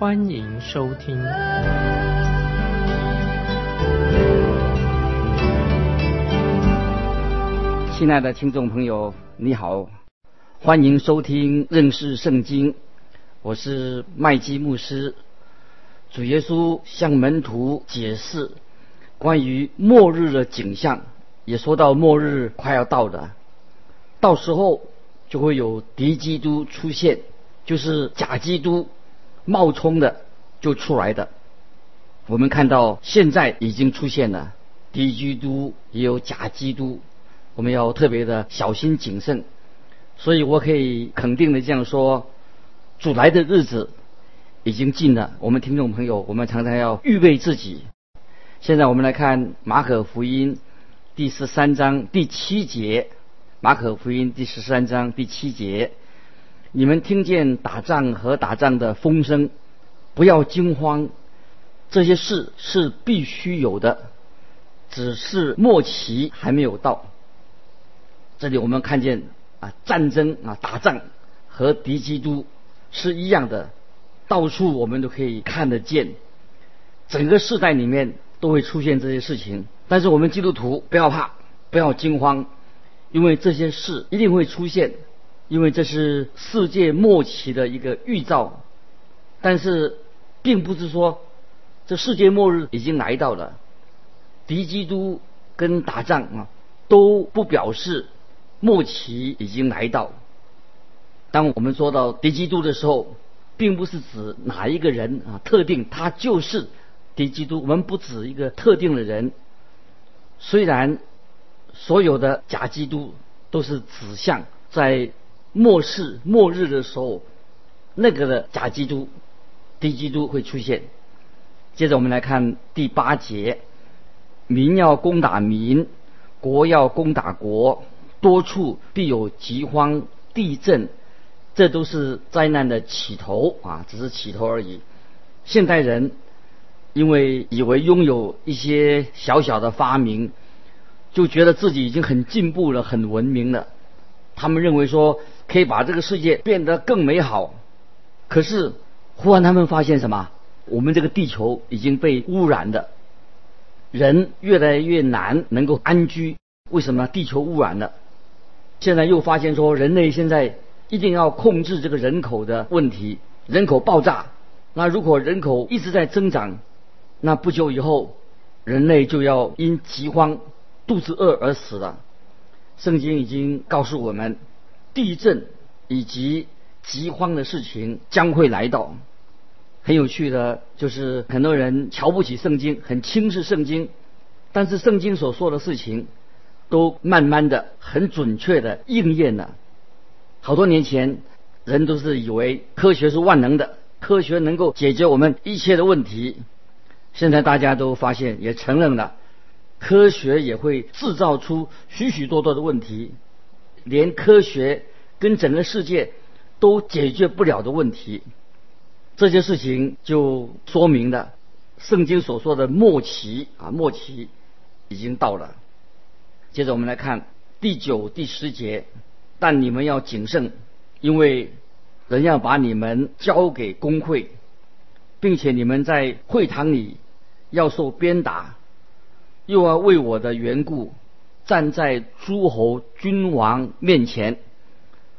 欢迎收听。亲爱的听众朋友，你好，欢迎收听认识圣经，我是麦基牧师。主耶稣向门徒解释关于末日的景象。也说到末日快要到了，到时候就会有敌基督出现，就是假基督冒充的就出来的。我们看到现在已经出现了低基督，也有假基督，我们要特别的小心谨慎。所以我可以肯定的这样说，主来的日子已经近了。我们听众朋友，我们常常要预备自己。现在我们来看马可福音。第十三章第七节，马可福音第十三章第七节，你们听见打仗和打仗的风声，不要惊慌，这些事是必须有的，只是末期还没有到。这里我们看见啊，战争啊，打仗和敌基督是一样的，到处我们都可以看得见，整个世代里面都会出现这些事情。但是我们基督徒不要怕，不要惊慌，因为这些事一定会出现，因为这是世界末期的一个预兆。但是，并不是说这世界末日已经来到了，敌基督跟打仗啊都不表示末期已经来到。当我们说到敌基督的时候，并不是指哪一个人啊特定，他就是敌基督。我们不指一个特定的人。虽然所有的假基督都是指向在末世末日的时候，那个的假基督、敌基督会出现。接着我们来看第八节：民要攻打民，国要攻打国，多处必有饥荒、地震，这都是灾难的起头啊，只是起头而已。现代人。因为以为拥有一些小小的发明，就觉得自己已经很进步了、很文明了。他们认为说可以把这个世界变得更美好。可是忽然他们发现什么？我们这个地球已经被污染的，人越来越难能够安居。为什么？地球污染了。现在又发现说，人类现在一定要控制这个人口的问题，人口爆炸。那如果人口一直在增长，那不久以后，人类就要因饥荒、肚子饿而死了。圣经已经告诉我们，地震以及饥荒的事情将会来到。很有趣的，就是很多人瞧不起圣经，很轻视圣经，但是圣经所说的事情，都慢慢的、很准确的应验了。好多年前，人都是以为科学是万能的，科学能够解决我们一切的问题。现在大家都发现，也承认了，科学也会制造出许许多多的问题，连科学跟整个世界都解决不了的问题。这些事情就说明了圣经所说的末期啊，末期已经到了。接着我们来看第九、第十节，但你们要谨慎，因为人要把你们交给工会。并且你们在会堂里要受鞭打，又要为我的缘故站在诸侯君王面前，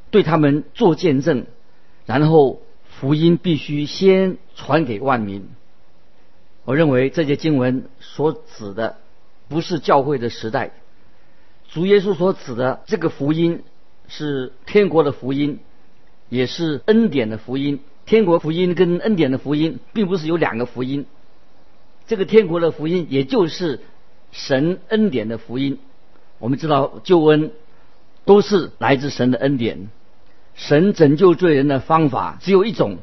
对他们做见证，然后福音必须先传给万民。我认为这些经文所指的不是教会的时代，主耶稣所指的这个福音是天国的福音，也是恩典的福音。天国福音跟恩典的福音，并不是有两个福音。这个天国的福音，也就是神恩典的福音。我们知道救恩都是来自神的恩典。神拯救罪人的方法只有一种，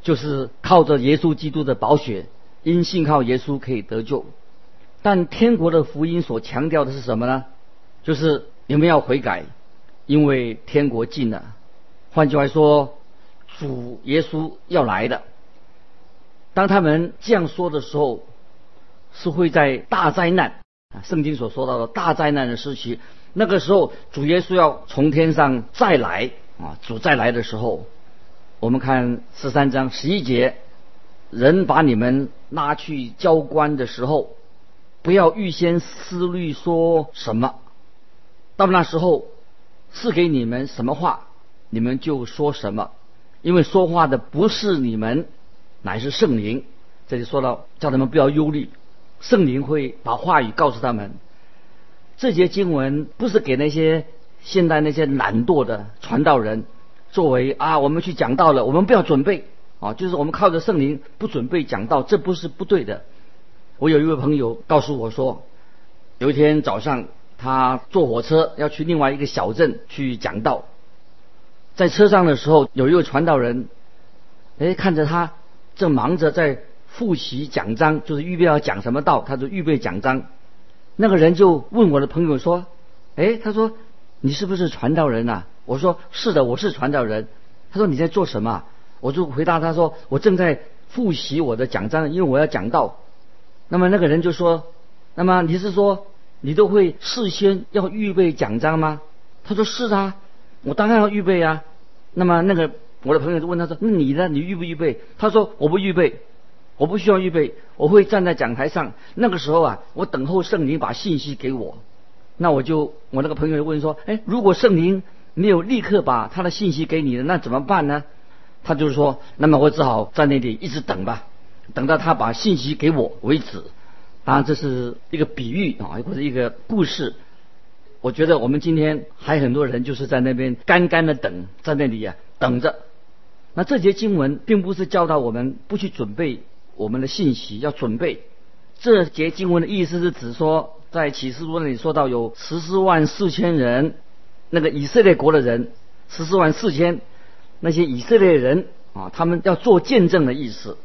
就是靠着耶稣基督的宝血因信靠耶稣可以得救。但天国的福音所强调的是什么呢？就是你们要悔改，因为天国近了。换句话说，主耶稣要来的。当他们这样说的时候，是会在大灾难啊，圣经所说到的大灾难的时期，那个时候主耶稣要从天上再来啊，主再来的时候，我们看十三章十一节，人把你们拉去交官的时候，不要预先思虑说什么，到那时候是给你们什么话，你们就说什么，因为说话的不是你们，乃是圣灵。这就说到叫他们不要忧虑。圣灵会把话语告诉他们。这节经文不是给那些现代那些懒惰的传道人作为啊，我们去讲道了，我们不要准备啊，就是我们靠着圣灵不准备讲道，这不是不对的。我有一位朋友告诉我说，有一天早上他坐火车要去另外一个小镇去讲道，在车上的时候，有一位传道人，哎，看着他正忙着在。复习讲章就是预备要讲什么道，他就预备讲章。那个人就问我的朋友说：“哎，他说你是不是传道人呐？”我说：“是的，我是传道人。”他说：“你在做什么？”我就回答他说：“我正在复习我的讲章，因为我要讲道。”那么那个人就说：“那么你是说你都会事先要预备讲章吗？”他说：“是啊，我当然要预备啊。”那么那个我的朋友就问他说：“那你呢？你预不预备？”他说：“我不预备。”我不需要预备，我会站在讲台上。那个时候啊，我等候圣灵把信息给我。那我就我那个朋友问说：“哎，如果圣灵没有立刻把他的信息给你的，那怎么办呢？”他就是说：“那么我只好在那里一直等吧，等到他把信息给我为止。”当然这是一个比喻啊，或者一个故事。我觉得我们今天还很多人就是在那边干干的等，在那里啊等着。那这节经文并不是教导我们不去准备。我们的信息要准备。这节经文的意思是指说，在启示录那里说到有十四万四千人，那个以色列国的人，十四万四千那些以色列人啊，他们要做见证的意思。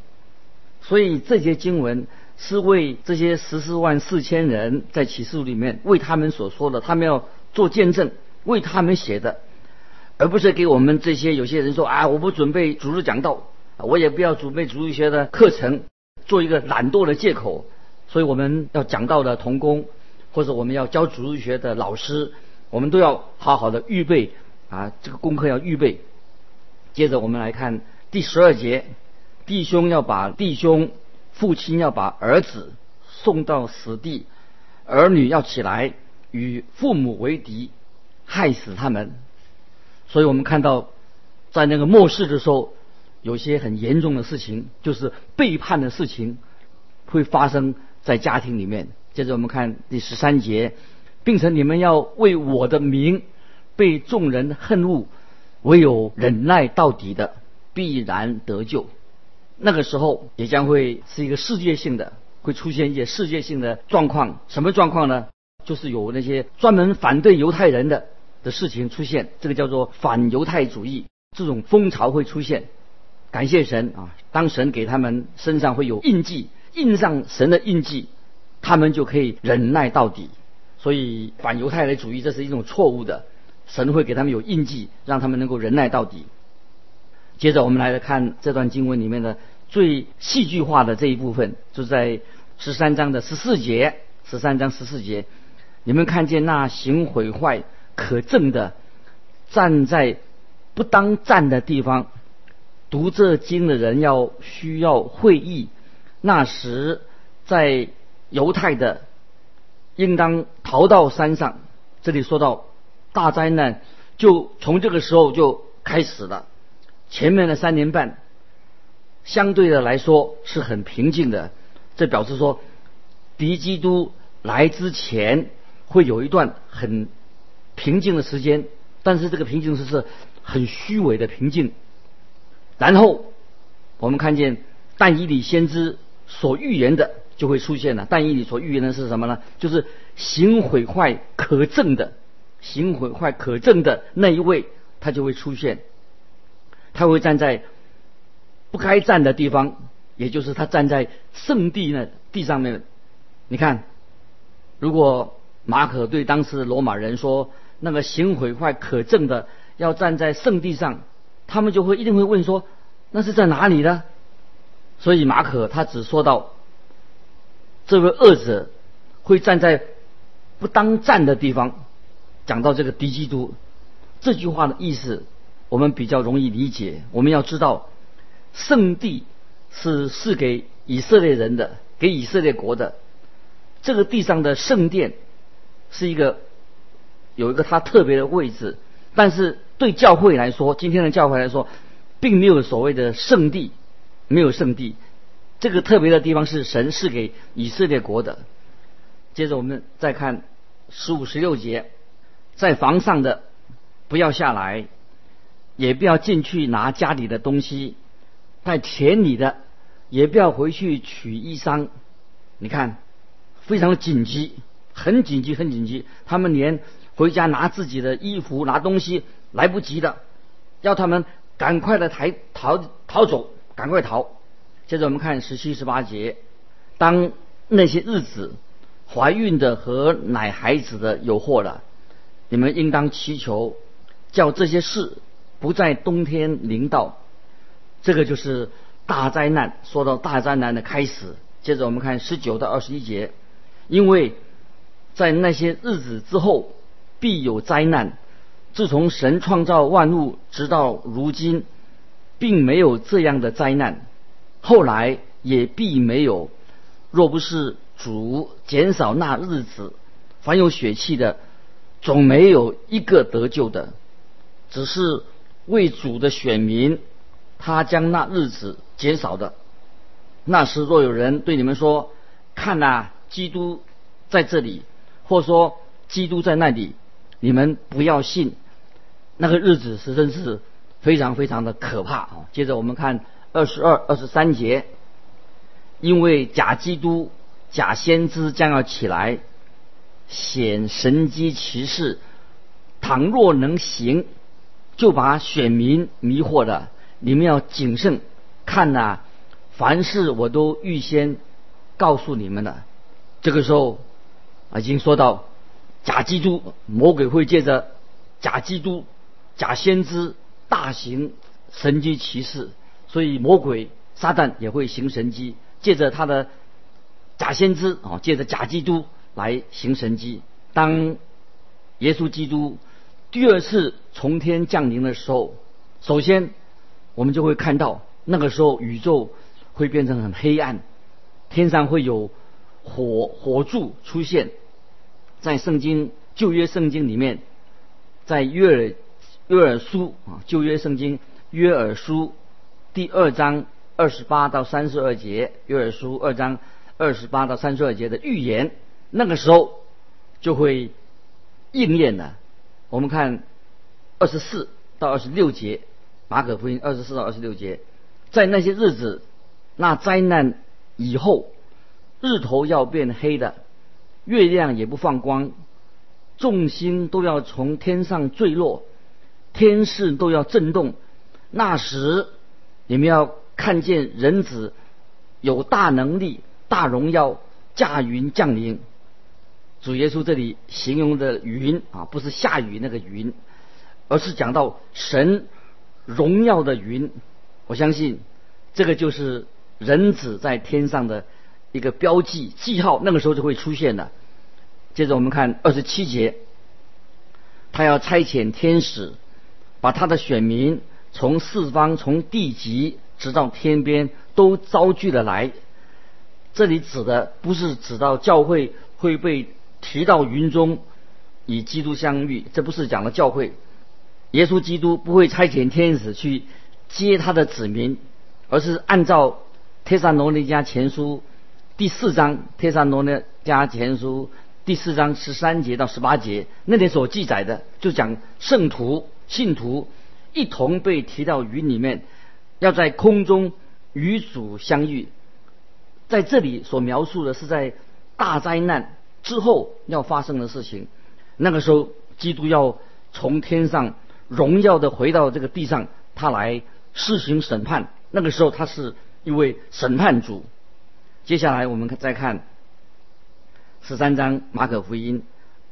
所以这节经文是为这些十四万四千人在启示录里面为他们所说的，他们要做见证，为他们写的，而不是给我们这些有些人说啊，我不准备主日讲道。我也不要准备主义学的课程，做一个懒惰的借口。所以我们要讲到的童工，或者我们要教主义学的老师，我们都要好好的预备啊，这个功课要预备。接着我们来看第十二节，弟兄要把弟兄，父亲要把儿子送到死地，儿女要起来与父母为敌，害死他们。所以我们看到，在那个末世的时候。有些很严重的事情，就是背叛的事情，会发生在家庭里面。接着我们看第十三节，并且你们要为我的名被众人恨恶，唯有忍耐到底的必然得救。那个时候也将会是一个世界性的，会出现一些世界性的状况。什么状况呢？就是有那些专门反对犹太人的的事情出现，这个叫做反犹太主义，这种风潮会出现。感谢神啊！当神给他们身上会有印记，印上神的印记，他们就可以忍耐到底。所以反犹太人主义这是一种错误的。神会给他们有印记，让他们能够忍耐到底。接着我们来看这段经文里面的最戏剧化的这一部分，就在十三章的十四节。十三章十四节，你们看见那行毁坏可憎的，站在不当站的地方。读这经的人要需要会意，那时在犹太的应当逃到山上。这里说到大灾难，就从这个时候就开始了。前面的三年半相对的来说是很平静的，这表示说敌基督来之前会有一段很平静的时间，但是这个平静是是很虚伪的平静。然后我们看见但以理先知所预言的就会出现了。但以理所预言的是什么呢？就是行毁坏可憎的，行毁坏可憎的那一位，他就会出现。他会站在不该站的地方，也就是他站在圣地那地上面。你看，如果马可对当时的罗马人说，那个行毁坏可证的要站在圣地上，他们就会一定会问说，那是在哪里呢？所以马可他只说到，这位恶者会站在不当站的地方。讲到这个敌基督这句话的意思，我们比较容易理解。我们要知道，圣地是是给以色列人的，给以色列国的。这个地上的圣殿是一个有一个它特别的位置，但是对教会来说，今天的教会来说，并没有所谓的圣地，没有圣地。这个特别的地方是神是给以色列国的。接着我们再看十五、十六节。在房上的不要下来，也不要进去拿家里的东西；在田里的也不要回去取衣裳。你看，非常紧急，很紧急，很紧急。他们连回家拿自己的衣服、拿东西来不及的，要他们赶快的抬逃逃走，赶快逃。接着我们看十七、十八节，当那些日子，怀孕的和奶孩子的有祸了。你们应当祈求，叫这些事不在冬天临到。这个就是大灾难。说到大灾难的开始，接着我们看十九到二十一节，因为在那些日子之后必有灾难。自从神创造万物直到如今，并没有这样的灾难，后来也必没有。若不是主减少那日子，凡有血气的。总没有一个得救的，只是为主的选民，他将那日子减少的。那时若有人对你们说：“看呐，基督在这里，或说基督在那里”，你们不要信。那个日子实在是非常非常的可怕啊！接着我们看二十二、二十三节，因为假基督、假先知将要起来。显神机骑士，倘若能行，就把选民迷惑了。你们要谨慎看呐，凡事我都预先告诉你们了。这个时候已经说到假基督，魔鬼会借着假基督、假先知大行神机骑士，所以魔鬼撒旦也会行神机，借着他的假先知啊，借着假基督。来行神迹。当耶稣基督第二次从天降临的时候，首先我们就会看到，那个时候宇宙会变成很黑暗，天上会有火火柱出现。在圣经旧约圣经里面，在约尔约尔书啊旧约圣经约尔书第二章二十八到三十二节，约尔书二章二十八到三十二节的预言。那个时候就会应验了。我们看二十四到二十六节，马可福音二十四到二十六节，在那些日子，那灾难以后，日头要变黑的，月亮也不放光，众星都要从天上坠落，天势都要震动。那时你们要看见人子有大能力、大荣耀驾云降临。主耶稣这里形容的云啊，不是下雨那个云，而是讲到神荣耀的云。我相信这个就是人子在天上的一个标记记号，那个时候就会出现的。接着我们看二十七节，他要差遣天使，把他的选民从四方、从地极直到天边都招聚了来。这里指的不是指到教会会被。提到云中与基督相遇，这不是讲了教会。耶稣基督不会差遣天使去接他的子民，而是按照《帖撒罗尼迦前书》第四章《帖撒罗尼迦前书》第四章十三节到十八节那里所记载的，就讲圣徒信徒一同被提到云里面，要在空中与主相遇。在这里所描述的是在大灾难。之后要发生的事情，那个时候基督要从天上荣耀的回到这个地上，他来施行审判。那个时候他是一位审判主。接下来我们再看十三章马可福音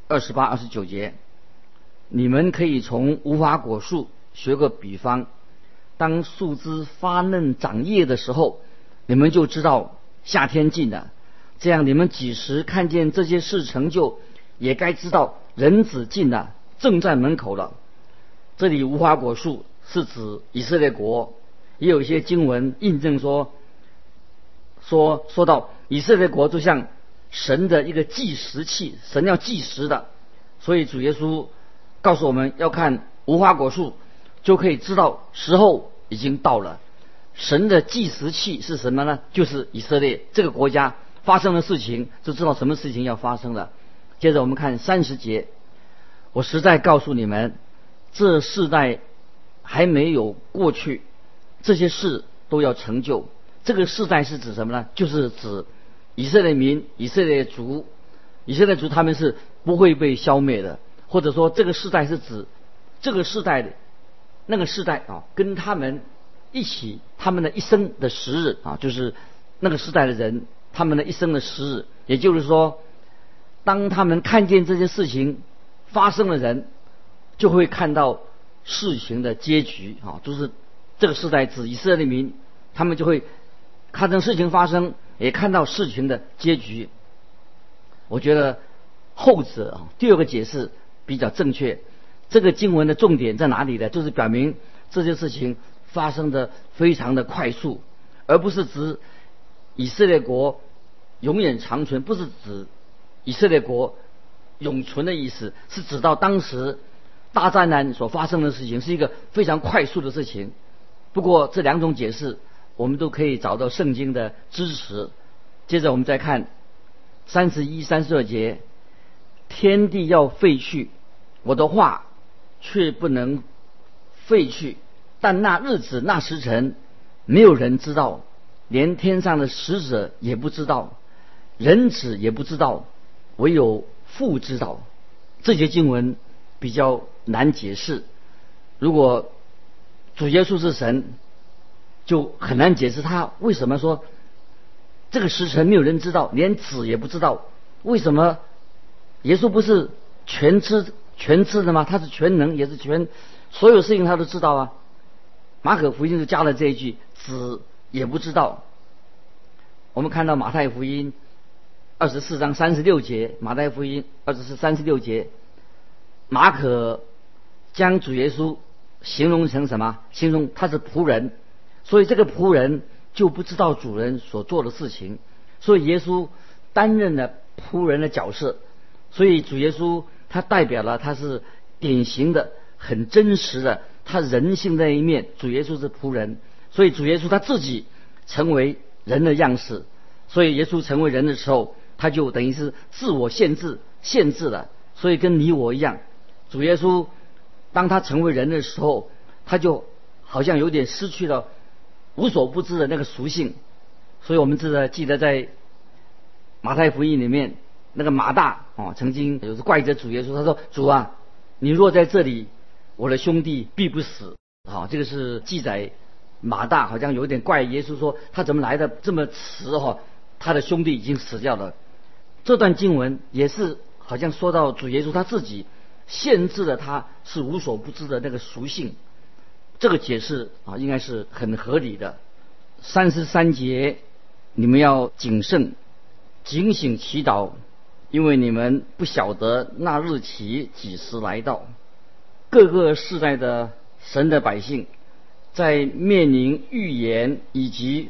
二十八、二十九节，你们可以从无花果树学个比方，当树枝发嫩长叶的时候，你们就知道夏天近了。这样，你们几时看见这些事成就，也该知道人子近了，正在门口了。这里无花果树是指以色列国，也有一些经文印证说，说说到以色列国就像神的一个计时器，神要计时的，所以主耶稣告诉我们要看无花果树，就可以知道时候已经到了。神的计时器是什么呢？就是以色列这个国家。发生的事情就知道什么事情要发生了。接着我们看三十节，我实在告诉你们，这世代还没有过去，这些事都要成就。这个世代是指什么呢？就是指以色列民、以色列族、以色列族他们是不会被消灭的，或者说这个世代是指这个世代的那个世代啊，跟他们一起他们的一生的时日啊，就是那个时代的人。他们的一生的时日，也就是说，当他们看见这些事情发生的人，就会看到事情的结局啊，就是这个时代指以色列民，他们就会看到事情发生，也看到事情的结局。我觉得后者啊，第二个解释比较正确。这个经文的重点在哪里呢？就是表明这些事情发生的非常的快速，而不是指。以色列国永远长存，不是指以色列国永存的意思，是指到当时大灾难所发生的事情是一个非常快速的事情。不过这两种解释我们都可以找到圣经的支持。接着我们再看三十一、三十二节：天地要废去，我的话却不能废去；但那日子、那时辰，没有人知道。连天上的使者也不知道，人子也不知道，唯有父知道。这节经文比较难解释。如果主耶稣是神，就很难解释他为什么说这个时辰没有人知道，连子也不知道。为什么耶稣不是全知全知的吗？他是全能，也是全所有事情他都知道啊。马可福音就加了这一句子。也不知道。我们看到马太福音二十四章三十六节，马太福音二十四三十六节，马可将主耶稣形容成什么？形容他是仆人，所以这个仆人就不知道主人所做的事情，所以耶稣担任了仆人的角色，所以主耶稣他代表了他是典型的、很真实的他人性那一面。主耶稣是仆人。所以主耶稣他自己成为人的样式，所以耶稣成为人的时候，他就等于是自我限制、限制了。所以跟你我一样，主耶稣当他成为人的时候，他就好像有点失去了无所不知的那个属性。所以我们记得记得在马太福音里面，那个马大啊，曾经有时怪责主耶稣，他说：“主啊，你若在这里，我的兄弟必不死。”好，这个是记载。马大好像有点怪耶稣，说他怎么来的这么迟哈？他的兄弟已经死掉了。这段经文也是好像说到主耶稣他自己限制了他是无所不知的那个属性。这个解释啊，应该是很合理的。三十三节，你们要谨慎、警醒祈祷，因为你们不晓得那日期几时来到。各个世代的神的百姓。在面临预言以及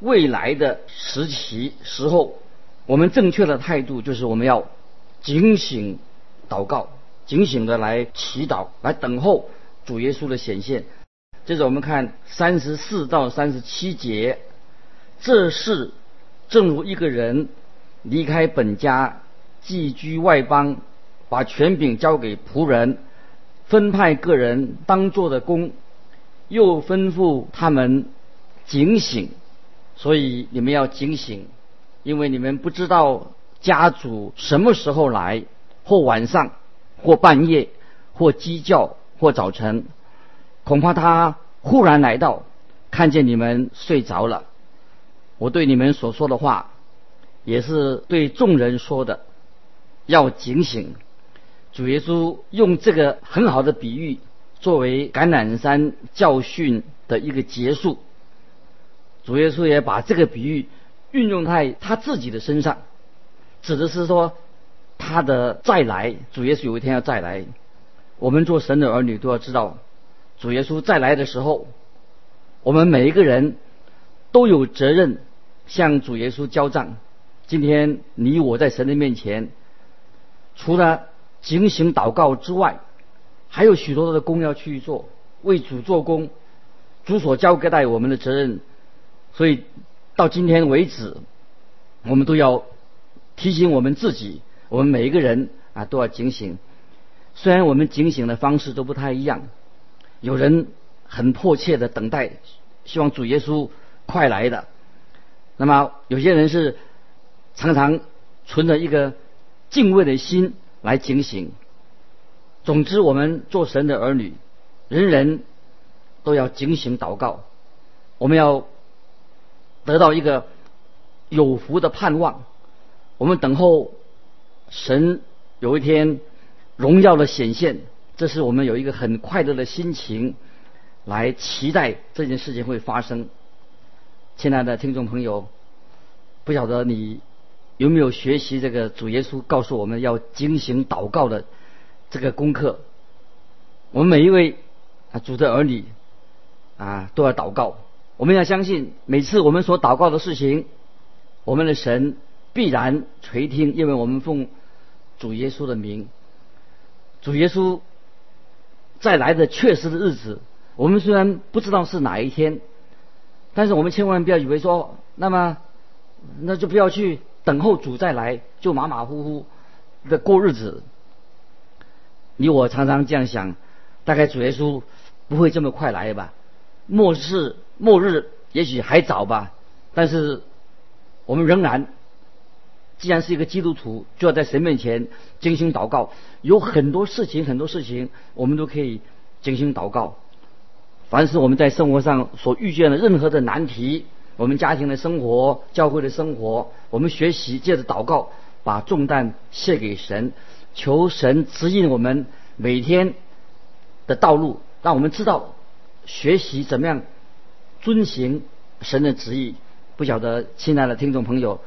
未来的时期时候，我们正确的态度就是我们要警醒祷告，警醒的来祈祷，来等候主耶稣的显现。接着我们看三十四到三十七节，这是正如一个人离开本家，寄居外邦，把权柄交给仆人，分派个人当做的工。又吩咐他们警醒，所以你们要警醒，因为你们不知道家主什么时候来，或晚上，或半夜，或鸡叫，或早晨，恐怕他忽然来到，看见你们睡着了，我对你们所说的话，也是对众人说的，要警醒。主耶稣用这个很好的比喻，作为橄榄山教训的一个结束。主耶稣也把这个比喻运用在他自己的身上，指的是说他的再来。主耶稣有一天要再来，我们做神的儿女都要知道，主耶稣再来的时候，我们每一个人都有责任向主耶稣交账。今天你我在神的面前，除了警醒祷告之外，还有许多的工要去做，为主做工。主所交给我们的责任，所以到今天为止，我们都要提醒我们自己，我们每一个人啊都要警醒。虽然我们警醒的方式都不太一样，有人很迫切的等待，希望主耶稣快来的。那么有些人是常常存着一个敬畏的心。来警醒。总之，我们做神的儿女，人人都要警醒祷告。我们要得到一个有福的盼望。我们等候神有一天荣耀的显现，这是我们有一个很快乐的心情来期待这件事情会发生。亲爱的听众朋友，不晓得你。有没有学习这个主耶稣告诉我们要精行祷告的这个功课？我们每一位啊主的儿女啊都要祷告。我们要相信，每次我们所祷告的事情，我们的神必然垂听，因为我们奉主耶稣的名。主耶稣再来的确实的日子，我们虽然不知道是哪一天，但是我们千万不要以为说，那么那就不要去。等候主再来，就马马虎虎的过日子。你我常常这样想，大概主耶稣不会这么快来吧？末世末日也许还早吧。但是我们仍然，既然是一个基督徒，就要在神面前精心祷告。有很多事情，很多事情，我们都可以精心祷告。凡是我们在生活上所遇见的任何的难题。我们家庭的生活、教会的生活，我们学习，借着祷告，把重担卸给神，求神指引我们每天的道路，让我们知道学习怎么样遵行神的旨意。不晓得亲爱的听众朋友，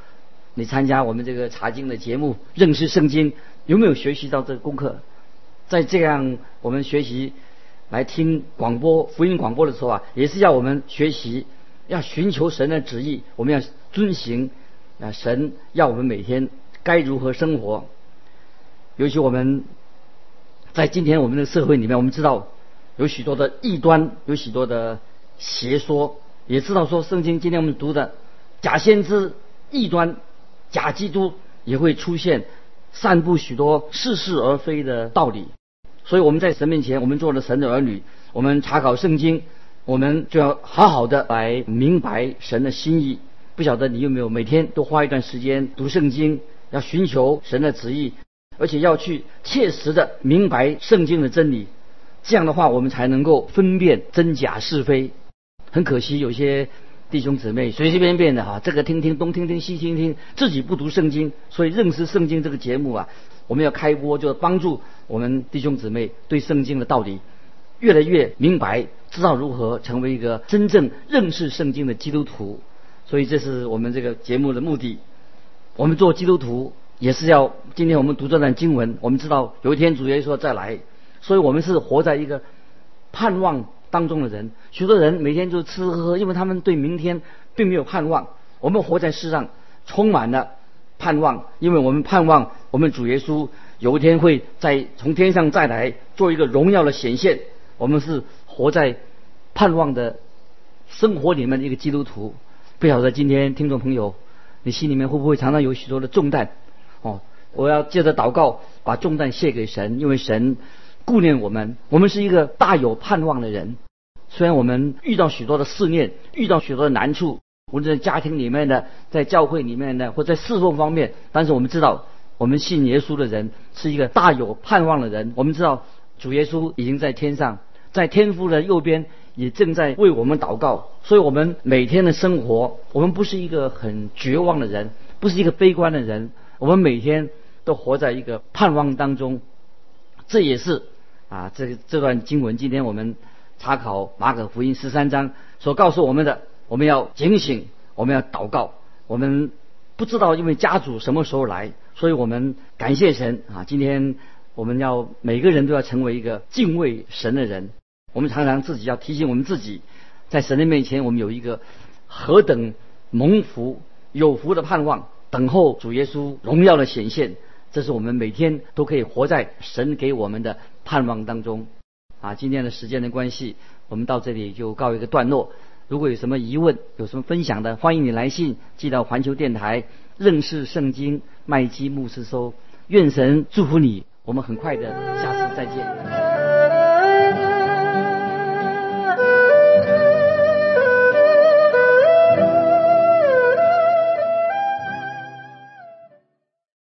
你参加我们这个查经的节目，认识圣经，有没有学习到这个功课？在这样我们学习来听广播福音广播的时候啊，也是要我们学习。要寻求神的旨意，我们要遵行啊！神要我们每天该如何生活？尤其我们在今天我们的社会里面，我们知道有许多的异端，有许多的邪说，也知道说圣经今天我们读的假先知、异端、假基督也会出现，散布许多似是而非的道理。所以我们在神面前，我们做了神的儿女，我们查考圣经。我们就要好好的来明白神的心意。不晓得你有没有每天都花一段时间读圣经，要寻求神的旨意，而且要去切实的明白圣经的真理。这样的话，我们才能够分辨真假是非。很可惜，有些弟兄姊妹随随便便的哈，这个听听，东听听，西听听，自己不读圣经。所以，认识圣经这个节目啊，我们要开播，就帮助我们弟兄姊妹对圣经的道理越来越明白。知道如何成为一个真正认识圣经的基督徒，所以这是我们这个节目的目的。我们做基督徒也是要，今天我们读这段经文，我们知道有一天主耶稣再来，所以我们是活在一个盼望当中的人。许多人每天就吃吃喝喝，因为他们对明天并没有盼望。我们活在世上充满了盼望，因为我们盼望我们主耶稣有一天会在从天上再来，做一个荣耀的显现。我们是。活在盼望的生活里面的一个基督徒，不晓得今天听众朋友，你心里面会不会常常有许多的重担？哦，我要借着祷告把重担卸给神，因为神顾念我们，我们是一个大有盼望的人。虽然我们遇到许多的试炼，遇到许多的难处，无论在家庭里面的，在教会里面的，或在侍奉方面，但是我们知道，我们信耶稣的人是一个大有盼望的人。我们知道主耶稣已经在天上。在天父的右边也正在为我们祷告。所以，我们每天的生活，我们不是一个很绝望的人，不是一个悲观的人，我们每天都活在一个盼望当中。这也是啊，这这段经文，今天我们查考马可福音十三章所告诉我们的，我们要警醒，我们要祷告，我们不知道因为家主什么时候来，所以我们感谢神啊！今天我们要每个人都要成为一个敬畏神的人。我们常常自己要提醒我们自己，在神的面前，我们有一个何等蒙福有福的盼望，等候主耶稣荣耀的显现。这是我们每天都可以活在神给我们的盼望当中，啊，今天的时间的关系，我们到这里就告一个段落。如果有什么疑问，有什么分享的，欢迎你来信寄到环球电台认识圣经麦基牧师收。愿神祝福你，我们很快的下次再见。